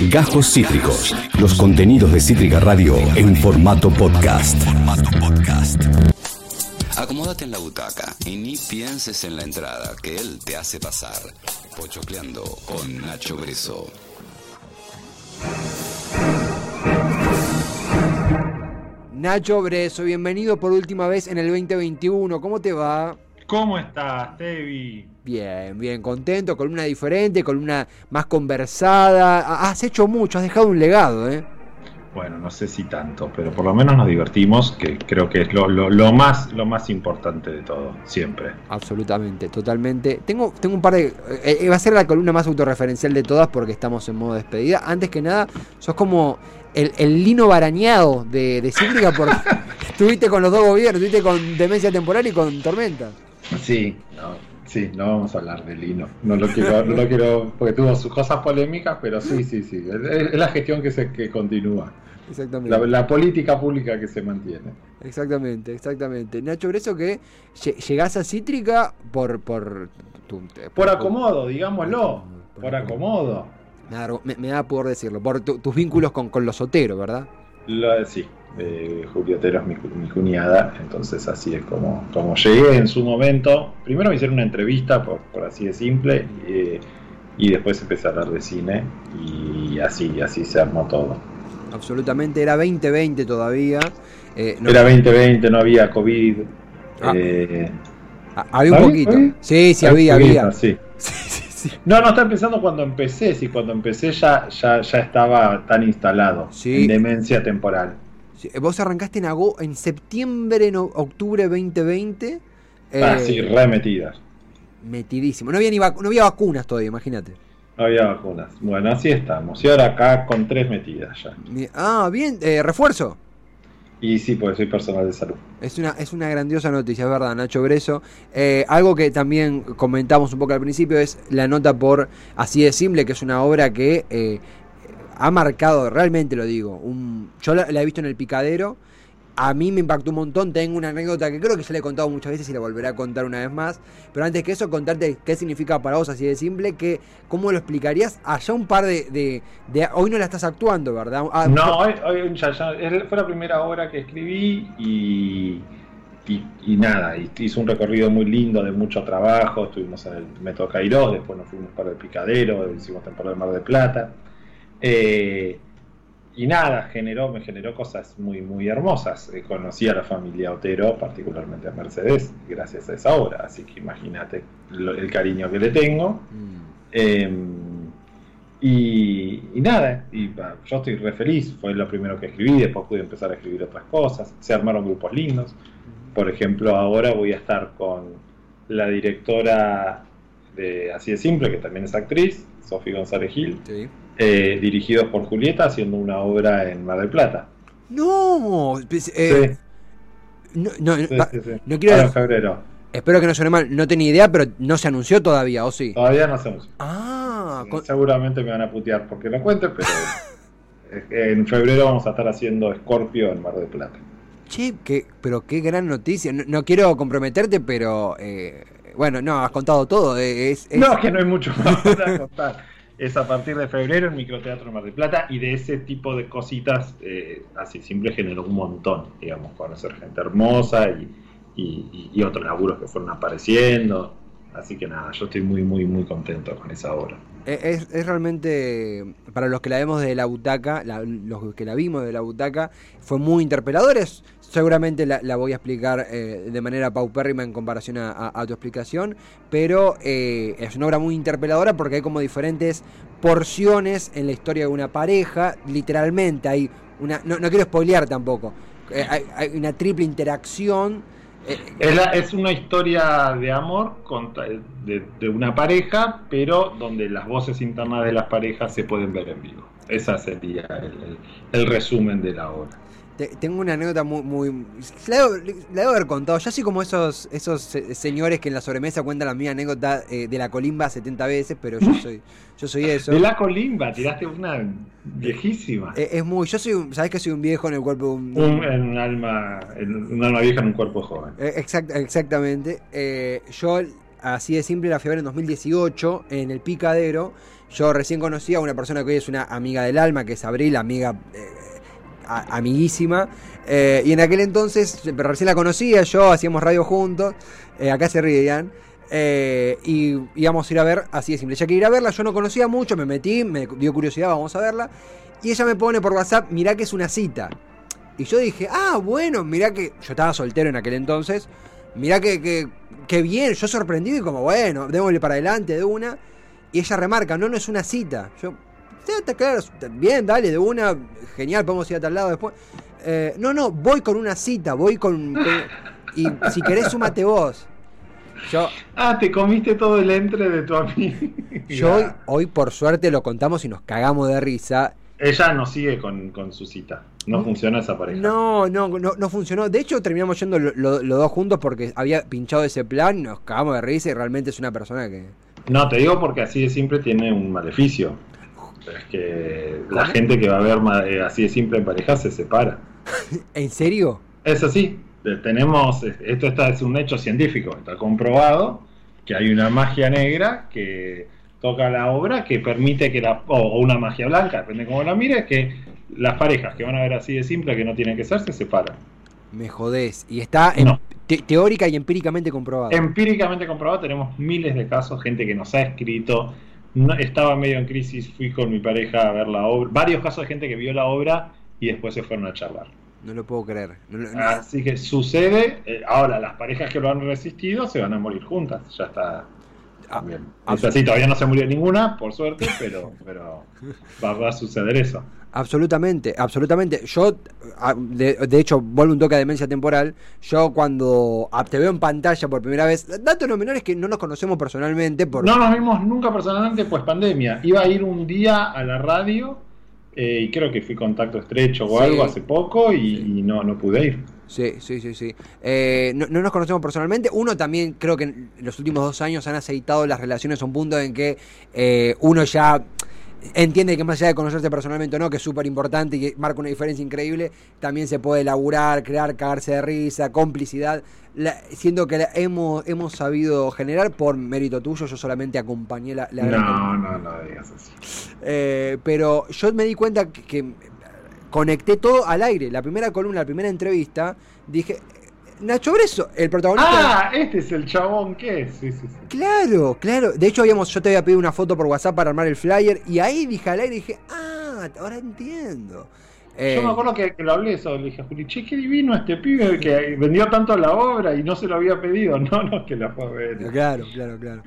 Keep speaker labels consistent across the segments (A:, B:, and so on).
A: Gajos Cítricos. Los contenidos de Cítrica Radio en formato podcast.
B: Acomódate en la butaca y ni pienses en la entrada que él te hace pasar. Pochocleando con Nacho Breso.
C: Nacho Breso, bienvenido por última vez en el 2021. ¿Cómo te va?
D: ¿Cómo estás, Tevi?
C: Bien, bien, contento, con una diferente, con una más conversada. Has hecho mucho, has dejado un legado, ¿eh?
D: Bueno, no sé si tanto, pero por lo menos nos divertimos, que creo que es lo, lo, más, lo más importante de todo, siempre.
C: Absolutamente, totalmente. Tengo, tengo un par de... Eh, eh, va a ser la columna más autorreferencial de todas porque estamos en modo despedida. Antes que nada, sos como el, el lino barañado de, de Cítrica porque estuviste con los dos gobiernos, estuviste con Demencia Temporal y con Tormenta.
D: Sí, no, sí, no vamos a hablar de Lino. No lo quiero, no lo quiero porque tuvo sus cosas polémicas, pero sí, sí, sí. Es, es la gestión que se que continúa.
C: Exactamente.
D: La, la, política pública que se mantiene.
C: Exactamente, exactamente. Nacho Breso, que llegás a Cítrica por. Por,
D: tu, por, por acomodo, digámoslo. Por, por acomodo.
C: Me, me, da por decirlo. Por tu, tus vínculos con, con los Otero, ¿verdad?
D: Lo, sí, eh, Julio Otero es mi, mi, cuñada, entonces así es como, como llegué en su momento. Primero me hicieron una entrevista, por, por así de simple, eh, y después empecé a hablar de cine, y así, así se armó todo
C: absolutamente. Era 2020 todavía.
D: Eh, no, era 2020, no había COVID. Ah, eh,
C: había un poquito. ¿Había? Sí, sí, había, había.
D: Sí. Sí, sí, sí. No, no, está empezando cuando empecé. Sí, cuando empecé ya, ya, ya estaba tan instalado en demencia temporal.
C: Vos arrancaste en, agosto, en septiembre, en octubre 2020.
D: Ah, eh, sí, remetidas.
C: Metidísimo. No había, ni no había vacunas todavía, imagínate.
D: No había vacunas. Bueno, así estamos. Y ahora acá con tres metidas ya.
C: Ah, bien. Eh, ¿Refuerzo?
D: Y sí, porque soy personal de salud.
C: Es una, es una grandiosa noticia, es verdad, Nacho Breso. Eh, algo que también comentamos un poco al principio es la nota por Así de Simple, que es una obra que eh, ha marcado, realmente lo digo, un, yo la, la he visto en el picadero a mí me impactó un montón. Tengo una anécdota que creo que ya le he contado muchas veces y la volveré a contar una vez más. Pero antes que eso, contarte qué significa para vos así de simple, que cómo lo explicarías. Allá un par de, de, de hoy no la estás actuando, ¿verdad?
D: Ah, no, hoy, hoy ya, ya, fue la primera obra que escribí y, y, y, nada, hice un recorrido muy lindo de mucho trabajo. Estuvimos en el Método Cairós, después nos fuimos para el Picadero, hicimos temporada de Mar de Plata. Eh, y nada, generó, me generó cosas muy, muy hermosas. Eh, conocí a la familia Otero, particularmente a Mercedes, gracias a esa obra. Así que imagínate el cariño que le tengo. Mm. Eh, y, y, nada, y, bah, yo estoy re feliz. Fue lo primero que escribí, después pude empezar a escribir otras cosas. Se armaron grupos lindos. Por ejemplo, ahora voy a estar con la directora de Así de Simple, que también es actriz, Sofía González Gil. Sí eh, dirigidos por Julieta, haciendo una obra en Mar del Plata.
C: No, eh,
D: sí.
C: no, no, sí, va, sí, no quiero.
D: en febrero.
C: Espero que no suene mal, no tenía idea, pero no se anunció todavía, ¿o sí?
D: Todavía no se anunció.
C: Ah,
D: con... seguramente me van a putear porque lo cuente, pero en febrero vamos a estar haciendo Scorpio en Mar del Plata.
C: Che, qué, pero qué gran noticia. No, no quiero comprometerte, pero eh, bueno, no, has contado todo. Eh, es, es...
D: No, es que no hay mucho más para contar es a partir de febrero en Microteatro Mar del Plata y de ese tipo de cositas eh, así simple generó un montón, digamos, conocer gente hermosa y, y, otros laburos que fueron apareciendo. Así que nada, yo estoy muy, muy, muy contento con esa obra.
C: Es, es realmente, para los que la vemos de la butaca, los que la vimos de la butaca, fue muy interpelador. Seguramente la, la, voy a explicar eh, de manera paupérrima en comparación a, tu explicación, pero eh, es una obra muy interpeladora porque hay como diferentes porciones en la historia de una pareja, literalmente hay una, no, no quiero spoilear tampoco, eh, hay, hay, una triple interacción.
D: Es, la, es, una historia de amor contra, de, de, una pareja, pero donde las voces internas de las parejas se pueden ver en vivo. Ese sería el, el resumen de la obra.
C: Te, tengo una anécdota muy. muy la, debo, la, debo, haber contado. Yo así como esos, esos señores que en la sobremesa cuentan la misma anécdota eh, de la colimba 70 veces, pero yo soy, yo soy eso.
D: De la colimba, tiraste una viejísima.
C: Es, es muy. Yo soy. ¿Sabes que soy un viejo en el cuerpo de un.
D: un alma. Un alma vieja en un cuerpo joven.
C: Eh, exact, exactamente. Eh, yo, así de simple, la fui a ver en 2018 en el Picadero yo recién conocí a una persona que hoy es una amiga del alma, que es Abril, amiga eh, a- amiguísima. Eh, y en aquel entonces, recién la conocía, yo hacíamos radio juntos. eh, acá se ríe eh, y íbamos a ir a ver, así de simple. Ella quería ir a verla, yo no conocía mucho, me metí, me dio curiosidad, vamos a verla. Y ella me pone por WhatsApp, mirá que es una cita. Y yo dije, ah, bueno, mirá que. Yo estaba soltero en aquel entonces. Mirá que, que, que bien, yo sorprendido y como, bueno, démosle para adelante de una. Y ella remarca, no, no es una cita. Yo, "Sí, está claro, está bien, dale, de una, genial, podemos ir a tal lado después. Eh, no, no, voy con una cita, voy con. y si querés, súmate vos. Yo,
D: Ah, te comiste todo el entre de tu amiga.
C: yo hoy, hoy, por suerte, lo contamos y nos cagamos de risa.
D: Ella no sigue con, con su cita. No funciona esa pareja.
C: No, no, no, no funcionó. De hecho, terminamos yendo lo- lo- los dos juntos porque había pinchado ese plan, nos cagamos de risa y realmente es una persona que.
D: No, te digo porque así de simple tiene un maleficio. Es que la gente que va a ver eh, así de simple en pareja se separa.
C: ¿En serio?
D: Es así. Tenemos, esto está, es un hecho científico, está comprobado que hay una magia negra que toca la obra que permite que la, o, una magia blanca, depende de cómo la mires, que las parejas que van a ver así de simple, que no tienen que ser, se separan.
C: Me jodés. Y está en-
D: No.
C: te- teórica y empíricamente comprobado.
D: Empíricamente comprobado, tenemos miles de casos, gente que nos ha escrito, no- estaba medio en crisis, fui con mi pareja a ver la obra, varios casos de gente que vio la obra y después se fueron a charlar.
C: No lo puedo creer. No lo- no-
D: Así que sucede, eh, ahora las parejas que lo han resistido se van a morir juntas, ya está.
C: Ah, ah,
D: todavía no se murió ninguna, por suerte, pero, pero va, a suceder eso.
C: Absolutamente, absolutamente. Yo, a- de, de hecho, vuelvo un toque a demencia temporal. Yo cuando ah, te veo en pantalla por primera vez, datos no menores que no nos conocemos personalmente por...
D: No nos vimos nunca personalmente, pues pandemia. Iba a ir un día a la radio eh, y creo que fui contacto estrecho o
C: Sí.
D: algo hace poco y,
C: Sí.
D: y no, no pude ir.
C: Sí, sí, sí, sí. Eh, no, no nos conocemos personalmente. Uno también creo que en los últimos dos años han aceitado las relaciones a un punto en que eh, uno ya entiende que más allá de conocerse personalmente o no, que es súper importante y que marca una diferencia increíble, también se puede elaborar, crear, cagarse de risa, complicidad. La, siendo que la hemos, hemos sabido generar por mérito tuyo, yo solamente acompañé la, la gran
D: No, no, no digas así.
C: eh, pero yo me di cuenta que, que conecté todo al aire. La primera columna, la primera entrevista, dije, Nacho Breso, el protagonista.
D: Ah, este es el chabón que es. Sí, sí, sí.
C: Claro, claro. De hecho, habíamos, yo te había pedido una foto por WhatsApp para armar el flyer y ahí dije al aire, dije, ah, ahora entiendo. Eh,
D: Yo me acuerdo que, que lo hablé eso, le dije a Juli, che, qué divino este pibe que vendió tanto la obra y no se lo había pedido. No, no, que la fue a ver.
C: Claro, claro, claro.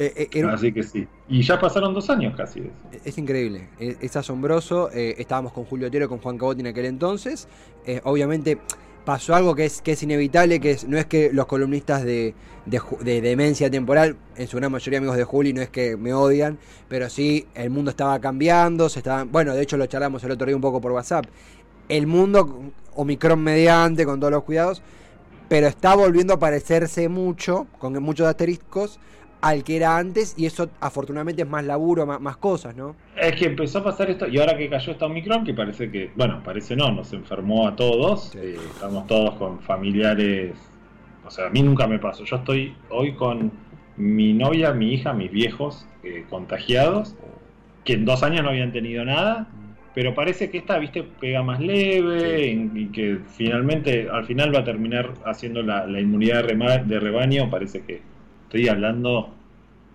C: Eh, eh,
D: Así que sí. Y ya pasaron dos años casi eso.
C: Es increíble, es, es asombroso. eh, estábamos con Julio Otero con Juan Cabotti en aquel entonces. Obviamente pasó algo que es, que es inevitable, que es, no es que los columnistas de, de demencia temporal, en su gran mayoría amigos de Juli, no es que me odian, pero sí, el mundo estaba cambiando, se estaban, bueno, de hecho lo charlamos el otro día un poco por WhatsApp. El mundo, Omicron mediante, con todos los cuidados, pero está volviendo a parecerse mucho, con muchos asteriscos, al que era antes, y eso afortunadamente es más laburo, más, más cosas, ¿no?
D: Es que empezó a pasar esto, y ahora que cayó esta Omicron, que parece que, bueno, parece no, nos enfermó a todos,
C: Sí.
D: eh, estamos todos con familiares, o sea, a mí nunca me pasó, yo estoy hoy con mi novia, mi hija, mis viejos eh, contagiados, que en dos años no habían tenido nada, pero parece que esta, viste, pega más leve
C: Sí.
D: y que finalmente, al final va a terminar haciendo la, la inmunidad de rebaño, parece que estoy hablando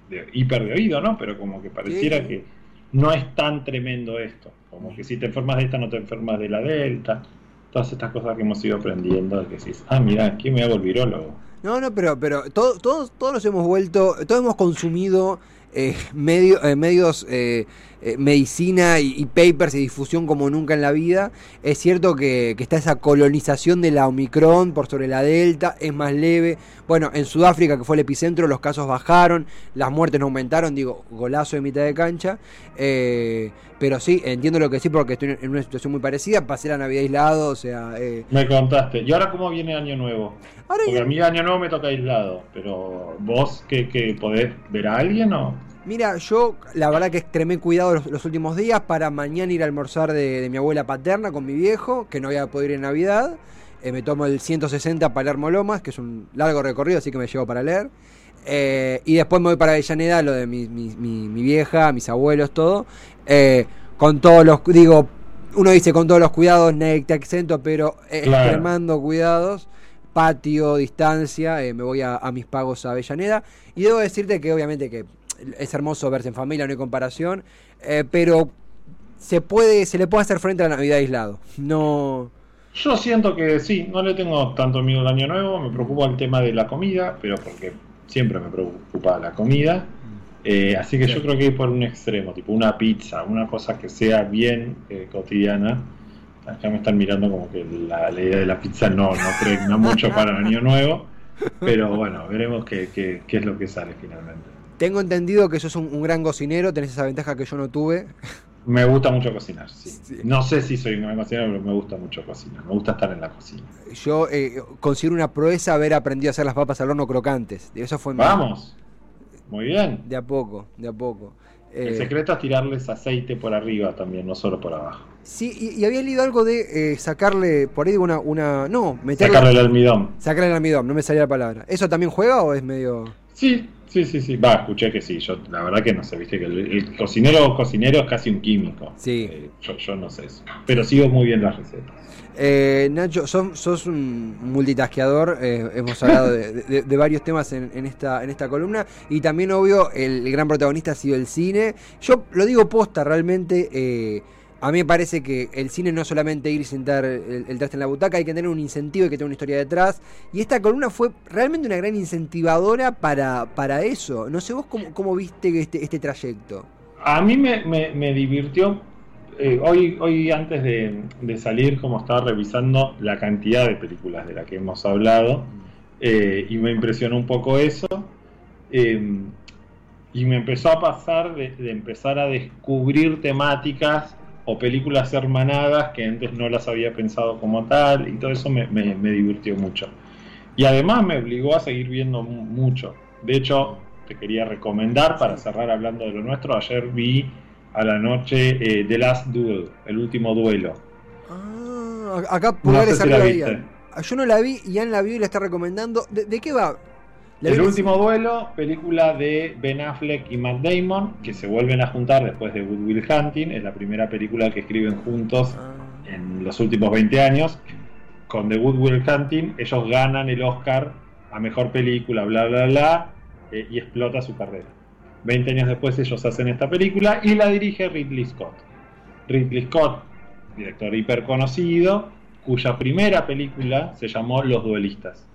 D: de hiper de oído, ¿no? Pero como que pareciera
C: Sí.
D: que no es tan tremendo esto, como que si te enfermas de esta no te enfermas de la delta, todas estas cosas que hemos ido aprendiendo, que decís, ah, mira, ¿quién me hago el virólogo?
C: No, no, pero, pero todo- todos, todos nos hemos vuelto, todos hemos consumido eh, medio- eh, medios, eh, eh, medicina y, y papers y difusión como nunca en la vida. Es cierto que, que está esa colonización de la Omicron por sobre la Delta, es más leve. Bueno, en Sudáfrica, que fue el epicentro, los casos bajaron, las muertes no aumentaron, digo, golazo de mitad de cancha. Eh, pero sí, entiendo lo que sí, porque estoy en una situación muy parecida. Pasé la Navidad aislado, o sea... eh,
D: Me contaste. ¿Y ahora cómo viene Año Nuevo?
C: ahora
D: Porque a mí Año Nuevo me toca aislado, pero vos, ¿qué, qué podés ver a alguien o...?
C: Mira, yo la verdad que extremé cuidado los, los últimos días para mañana ir a almorzar de, de mi abuela paterna con mi viejo, que no había podido ir en Navidad. eh, me tomo el 160 Palermo Lomas, que es un largo recorrido, así que me llevo para leer. Eh, y después me voy para Avellaneda, lo de mi, mi- mi- mi vieja, mis abuelos, todo. Eh, con todos los, digo, uno dice con todos los cuidados, nadie te exento, pero
D: Claro.
C: extremando cuidados. Patio, distancia, eh, me voy a, a mis pagos a Avellaneda. Y debo decirte que obviamente que es hermoso verse en familia, no hay comparación. eh, pero se puede, se le puede hacer frente a la Navidad aislado. No.
D: Yo siento que sí, no le tengo tanto miedo al año nuevo, me preocupa el tema de la comida, pero porque siempre me preocupa la comida. Eh, así que yo creo que ir por un extremo, tipo una pizza, una cosa que sea bien eh, cotidiana. Acá me están mirando como que la, la idea de la pizza no, no pregna mucho para el año nuevo, pero bueno, veremos qué, qué- qué es lo que sale finalmente.
C: Tengo entendido que sos un, un gran cocinero, tenés esa ventaja que yo no tuve.
D: Me gusta mucho cocinar, sí.
C: Sí.
D: No sé si soy un gran cocinero, pero me gusta mucho cocinar, me gusta estar en la cocina.
C: Yo eh, considero una proeza haber aprendido a hacer las papas al horno crocantes. Eso fue mi-
D: Vamos, muy bien.
C: De a poco, de a poco.
D: El
C: Eh,
D: secreto es tirarles aceite por arriba también, no solo por abajo.
C: Sí, y, y había leído algo de eh, sacarle por ahí una, una. No, meterle.
D: Sacarle el almidón.
C: Sacarle el almidón, no me salía la palabra. ¿Eso también juega o es medio.?
D: Sí, sí, sí, sí. Va, escuché que sí. Yo, la verdad que no sé, viste que el, el cocinero cocinero es casi un químico.
C: Sí.
D: Eh, yo, yo no sé eso. Pero sigo muy bien las recetas.
C: Eh, Nacho, sos, sos un multitasqueador, eh, hemos hablado de, de- de varios temas en, en esta, en esta columna y también obvio el, gran protagonista ha sido el cine. Yo lo digo posta, realmente eh, a mí me parece que el cine no es solamente ir y sentar el, traste en la butaca, hay que tener un incentivo, hay que tener una historia detrás y esta columna fue realmente una gran incentivadora para, para eso. No sé vos cómo, viste este, este trayecto.
D: A mí me, me- divirtió. eh, hoy, hoy antes de, salir, como estaba revisando la cantidad de películas de las que hemos hablado, eh, y me impresionó un poco eso. eh, y me empezó a pasar de empezar a descubrir temáticas o películas hermanadas que antes no las había pensado como tal, y todo eso me, me- me divirtió mucho. Y además me obligó a seguir viendo mu- mucho. De hecho, te quería recomendar, para cerrar hablando de lo nuestro, ayer vi a la noche eh, The Last Duel, el último duelo.
C: Ah, acá
D: No
C: pulgares
D: sé si.
C: Ian. Ah, Yo no la vi, Ian la vio y la está recomendando. ¿De, de qué va? ¿La
D: El último duelo, película de Ben Affleck y Matt Damon, que se vuelven a juntar después de Good Will Hunting, es la primera película que escriben juntos
C: Ah,
D: en los últimos 20 años. Con The Good Will Hunting, ellos ganan el Oscar a mejor película, bla, bla, bla, eh, y explota su carrera. 20 años después ellos hacen esta película y la dirige Ridley Scott. Ridley Scott, director hiper conocido, cuya primera película se llamó Los Duelistas.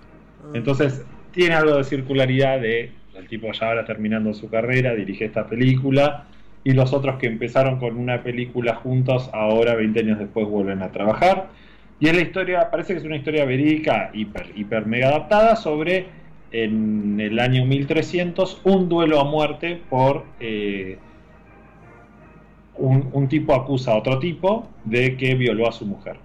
C: ah.
D: Entonces, tiene algo de circularidad de el tipo ya ahora terminando su carrera, dirige esta película, y los otros que empezaron con una película juntos, ahora 20 años después vuelven a trabajar. Y es la historia, parece que es una historia verídica, hiper, hiper mega adaptada, sobre en el año 1300 un duelo a muerte por eh, un, un tipo acusa a otro tipo de que violó a su mujer.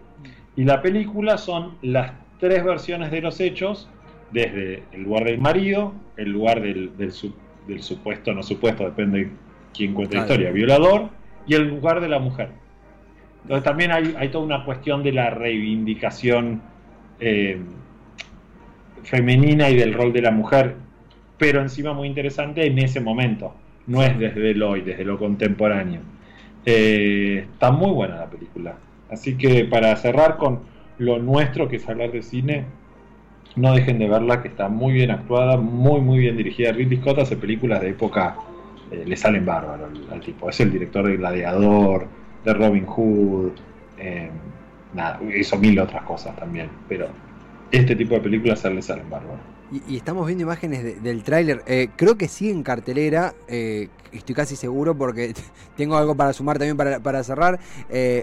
D: Y la película son las tres versiones de los hechos, desde el lugar del marido, el lugar del, del, su- del supuesto, no supuesto, depende de quién cuenta la historia, violador, y el lugar de la mujer. Entonces también hay, hay toda una cuestión de la reivindicación eh, femenina y del rol de la mujer, pero encima muy interesante en ese momento, no es desde el hoy, desde lo contemporáneo. Eh, está muy buena la película. Así que para cerrar con lo nuestro, que es hablar de cine, no dejen de verla, que está muy bien actuada, muy, muy bien dirigida. Ridley Scott hace películas de época, eh, le salen bárbaro al, tipo. Es el director de Gladiador, de Robin Hood, eh, nada, hizo mil otras cosas también, pero este tipo de películas le salen bárbaro.
C: Y, estamos viendo imágenes de- del tráiler. Eh, creo que sí en cartelera. estoy casi seguro porque tengo algo para sumar también para, para cerrar.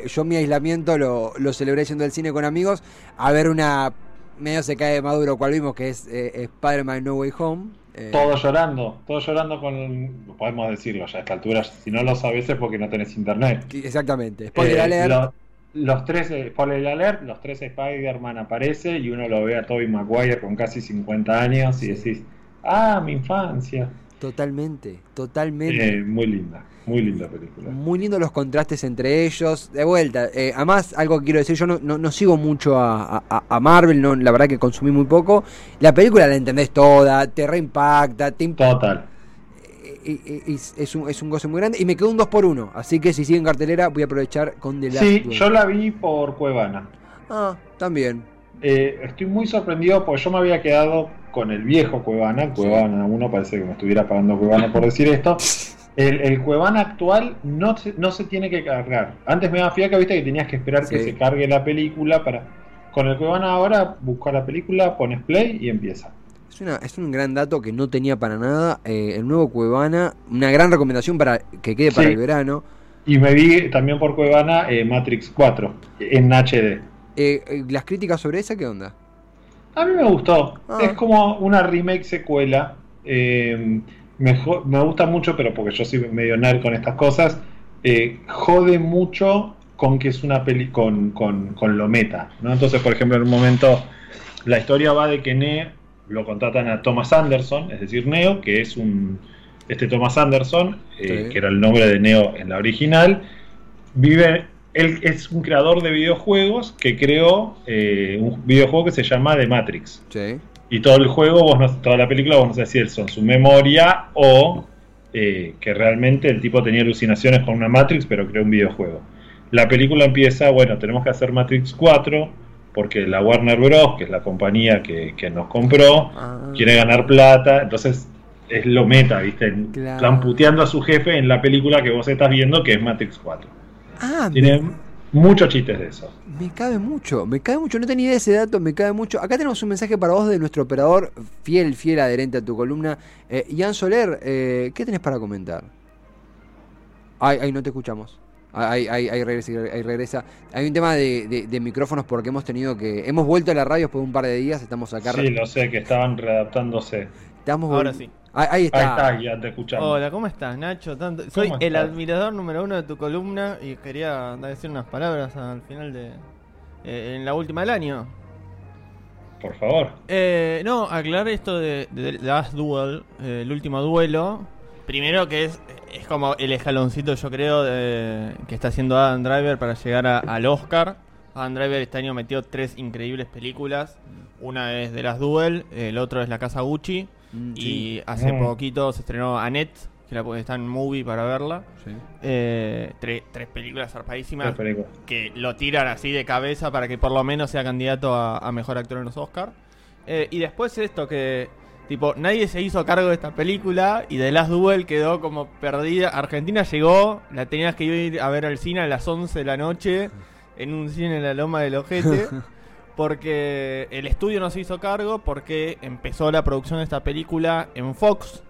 C: Yo mi aislamiento lo, lo celebré yendo al cine con amigos a ver una... Medio se cae de maduro, cual vimos que es eh, Spider-Man No Way Home. Eh,
D: Todos llorando, todos llorando con, podemos decirlo ya a esta altura, si no lo sabes es porque no tenés internet.
C: Exactamente. Spoiler
D: Eh,
C: alert.
D: lo- los tres, eh, spoiler alert, los tres Spider-Man aparece y uno lo ve a Tobey Maguire con casi 50 años y decís, ah, mi infancia.
C: Totalmente, totalmente.
D: Eh, muy linda, muy linda película.
C: Muy lindo los contrastes entre ellos. De vuelta, eh, además, algo que quiero decir, yo no, no, no sigo mucho a, a- a Marvel, no, la verdad que consumí muy poco. La película la entendés toda, te reimpacta, te imp-
D: Total.
C: y es, un, es un goce muy grande. Y me quedó un 2 por 1 así que si sigue en cartelera, voy a aprovechar con The Last
D: Sí,
C: Duel.
D: yo la vi por Cuevana.
C: Ah, también.
D: Eh, estoy muy sorprendido porque yo me había quedado con el viejo Cuevana, Cuevana 1, parece que me estuviera pagando Cuevana por decir esto. El, el Cuevana actual no se, no se tiene que cargar. Antes me daba fiaca, viste que tenías que esperar que se cargue la película para. Con el Cuevana ahora, buscar la película, pones play y empieza.
C: Es, una, es un gran dato que no tenía para nada. eh, el nuevo Cuevana, una gran recomendación para que quede para
D: Sí.
C: el verano.
D: Y me vi también por Cuevana eh, Matrix 4 en HD.
C: Eh, eh, ¿Las críticas sobre esa qué onda?
D: A mí me gustó.
C: Ah.
D: Es como una remake secuela. Eh, me, jo- me gusta mucho, pero porque yo soy medio nerd con estas cosas. eh, jode mucho con que es una peli con, con, con lo meta. ¿no? Entonces, por ejemplo, en un momento la historia va de que Neo lo contratan a Thomas Anderson, es decir, Neo, que es un. Este Thomas Anderson, eh,
C: Sí.
D: que era el nombre de Neo en la original, vive. Él es un creador de videojuegos que creó eh, un videojuego que se llama The Matrix.
C: Sí.
D: Y todo el juego, vos no, toda la película, vos no sabés si son su memoria o eh, que realmente el tipo tenía alucinaciones con una Matrix, pero creó un videojuego. La película empieza, bueno, tenemos que hacer Matrix 4, porque la Warner Bros., que es la compañía que, que nos compró,
C: Ah.
D: quiere ganar plata, entonces es lo meta, ¿viste?
C: Claro.
D: Están puteando a su jefe en la película que vos estás viendo, que es Matrix 4.
C: Ah,
D: Tiene
C: me,
D: muchos chistes de eso.
C: me cabe mucho, me cabe mucho, no tenía idea de ese dato, me cabe mucho. Acá tenemos un mensaje para vos de nuestro operador fiel, fiel adherente a tu columna. Eh, Ian Soler, eh, ¿qué tenés para comentar? Ay, ay, no te escuchamos. Ahí, ahí, ahí regresa, ahí regresa. Hay un tema de, de- de micrófonos porque hemos tenido que... Hemos vuelto a la radio después de un par de días, estamos acá...
D: Sí, lo sé, que estaban readaptándose.
C: estamos
E: Ahora sí.
C: Ahí, ahí
D: Ahí
C: está.
D: está, ya te escuchamos.
E: Hola, ¿cómo estás, Nacho? Tanto- Soy
D: ¿Cómo
E: el admirador número uno de tu columna y quería decir unas palabras al final de. eh, en la última del año.
D: Por favor.
E: Eh, no, aclarar esto de, de The Last Duel, eh, el último duelo. Primero que es, es como el escaloncito, yo creo, de- que está haciendo Adam Driver para llegar a- al Oscar. Adam Driver este año metió tres increíbles películas. Una es The Last Duel, el otro es La Casa Gucci.
C: Mm, sí,
E: Y hace
D: Mm.
E: poquito se estrenó Annette, que la, está en movie para verla.
C: sí.
E: Eh, tre- tres películas zarpadísimas que lo tiran así de cabeza para que por lo menos sea candidato a, a mejor actor en los Oscars. y después esto que, tipo, nadie se hizo cargo de esta película y The Last Duel quedó como perdida. Argentina llegó, la tenías que ir a ver al cine a las 11 de la noche en un cine en la Loma del Ojete. Porque el estudio no se hizo cargo porque empezó la producción de esta película en Fox.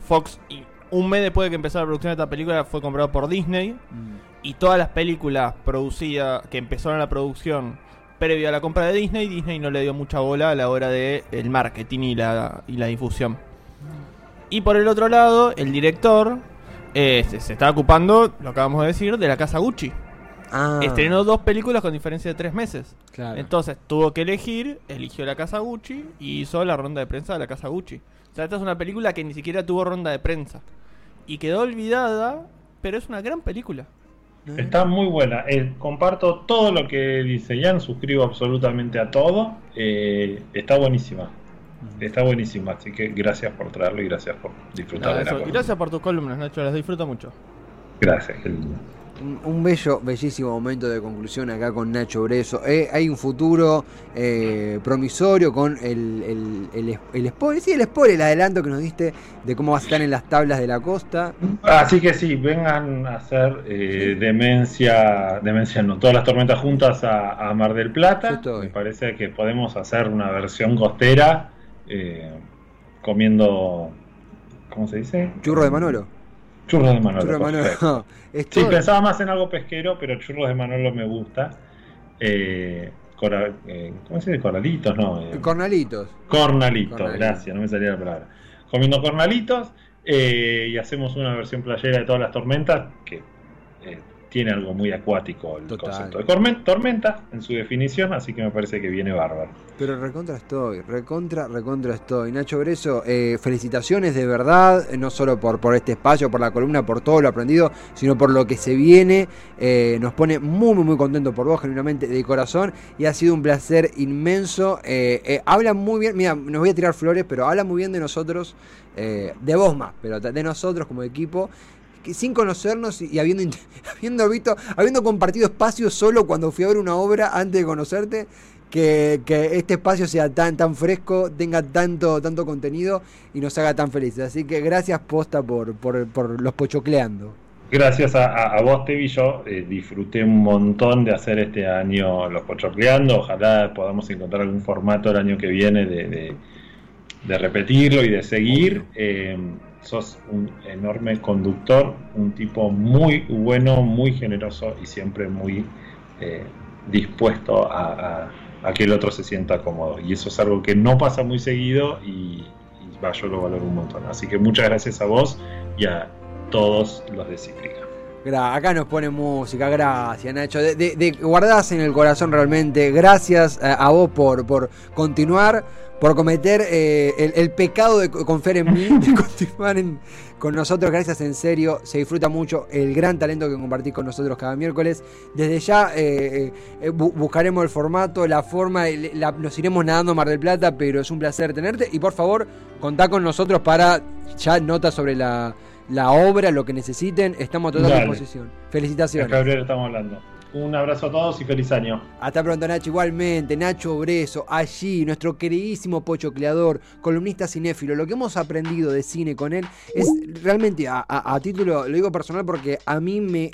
E: Fox, y un mes después de que empezó la producción de esta película, fue comprado por Disney.
C: Mm.
E: Y todas las películas producidas, que empezaron la producción previa a la compra de Disney, Disney no le dio mucha bola a la hora de el marketing y la, y la difusión. Y por el otro lado, el director eh, se, se está ocupando, lo acabamos de decir, de la casa Gucci.
C: Ah,
E: Estrenó dos películas con diferencia de tres meses.
C: claro.
E: Entonces tuvo que elegir, eligió la casa Gucci y hizo la ronda de prensa de la casa Gucci. O sea, esta es una película que ni siquiera tuvo ronda de prensa. Y quedó olvidada, pero es una gran película.
D: Está muy buena. Eh, comparto todo lo que dice Jan, suscribo absolutamente a todo. Eh, está buenísima. Está buenísima, así que gracias por traerlo y gracias por disfrutar de la
E: gracias por tus columnas, Nacho, las disfruto mucho.
D: Gracias, qué lindo.
C: Un, bello, bellísimo momento de conclusión acá con Nacho Breso. Eh, hay un futuro eh, promisorio con el, el, el, el spoiler, sí, el spoiler, el adelanto que nos diste de cómo vas a estar en las tablas de la costa.
D: Así que sí, vengan a hacer eh, demencia, demencia no, todas las tormentas juntas a, a Mar del Plata. Me parece que podemos hacer una versión costera eh, comiendo, ¿cómo se dice?
C: Churro de Manolo.
D: Churros de Manolo.
C: Churro de
D: perfecto.
C: Manolo. Es
D: Sí, pensaba más en algo pesquero, pero churros de Manolo me gusta. Eh, cora- eh, ¿Cómo se dice? Coralitos, no. eh,
C: Cornalitos.
D: cornalitos,
C: Cornalitos.
D: gracias, no me salía la palabra. Comiendo cornalitos eh, y hacemos una versión playera de todas las tormentas que eh, tiene algo muy acuático el
C: Total.
D: concepto de tormenta en su definición, así que me parece que viene bárbaro.
C: Pero recontra estoy, recontra, recontra estoy. Nacho Breso, eh, felicitaciones de verdad, eh, no solo por, por este espacio, por la columna, por todo lo aprendido, sino por lo que se viene. Eh, nos pone muy, muy, muy contento por vos, genuinamente, de corazón, y ha sido un placer inmenso. Eh, eh, habla muy bien, mira, nos voy a tirar flores, pero habla muy bien de nosotros, eh, de vos más, pero de nosotros como equipo. Que sin conocernos y habiendo, habiendo visto, habiendo compartido espacio solo cuando fui a ver una obra antes de conocerte, que, que este espacio sea tan, tan fresco, tenga tanto, tanto contenido y nos haga tan felices. Así que gracias posta por, por, por los pochocleando.
D: Gracias a, a- a vos, Tevi, yo eh, disfruté un montón de hacer este año los Pochocleando. Ojalá podamos encontrar algún formato el año que viene de, de- de repetirlo y de seguir. Eh, sos un enorme conductor, un tipo muy bueno, muy generoso y siempre muy eh, dispuesto a, que el otro se sienta cómodo. Y eso es algo que no pasa muy seguido y, va, yo lo valoro un montón. Así que muchas gracias a vos y a todos los de Cítrica.
C: Acá nos pone música, gracias Nacho. Guardás en el corazón realmente. Gracias a, a vos por, por continuar, por cometer eh, el, pecado de co- confiar en mí, de continuar en- con nosotros. Gracias en serio. Se disfruta mucho el gran talento que compartís con nosotros cada miércoles. Desde ya eh, eh, bu- buscaremos el formato, la forma, nos iremos nadando a Mar del Plata, pero es un placer tenerte. Y por favor, contá con nosotros para ya notas sobre la, la obra, lo que necesiten. Estamos a toda
D: Dale.
C: disposición.
D: En
C: Felicitaciones.
D: febrero estamos hablando. Un abrazo a todos y feliz año.
C: Hasta pronto, Nacho. Igualmente, Nacho Breso, allí, nuestro queridísimo pochocleador, columnista cinéfilo. Lo que hemos aprendido de cine con él es realmente, a, a- a título, lo digo personal porque a mí me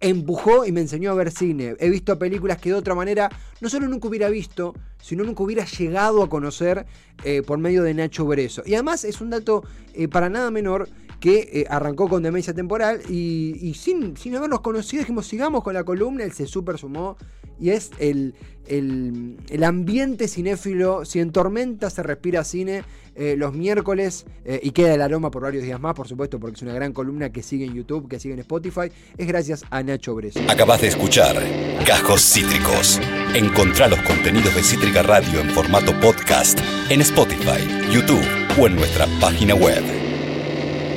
C: empujó y me enseñó a ver cine. He visto películas que de otra manera no solo nunca hubiera visto, sino nunca hubiera llegado a conocer eh, por medio de Nacho Breso. Y además es un dato eh, para nada menor que eh, arrancó con demencia temporal y, sin, sin habernos conocido dijimos sigamos con la columna, él se super sumó y es el, el, el ambiente cinéfilo, si en tormenta se respira cine eh, los miércoles eh, y queda el aroma por varios días más, por supuesto, porque es una gran columna que sigue en YouTube, que sigue en Spotify, es gracias a Nacho Breso.
A: Acabas de escuchar Cajos Cítricos. Encontrá los contenidos de Cítrica Radio en formato podcast en Spotify, YouTube o en nuestra página web.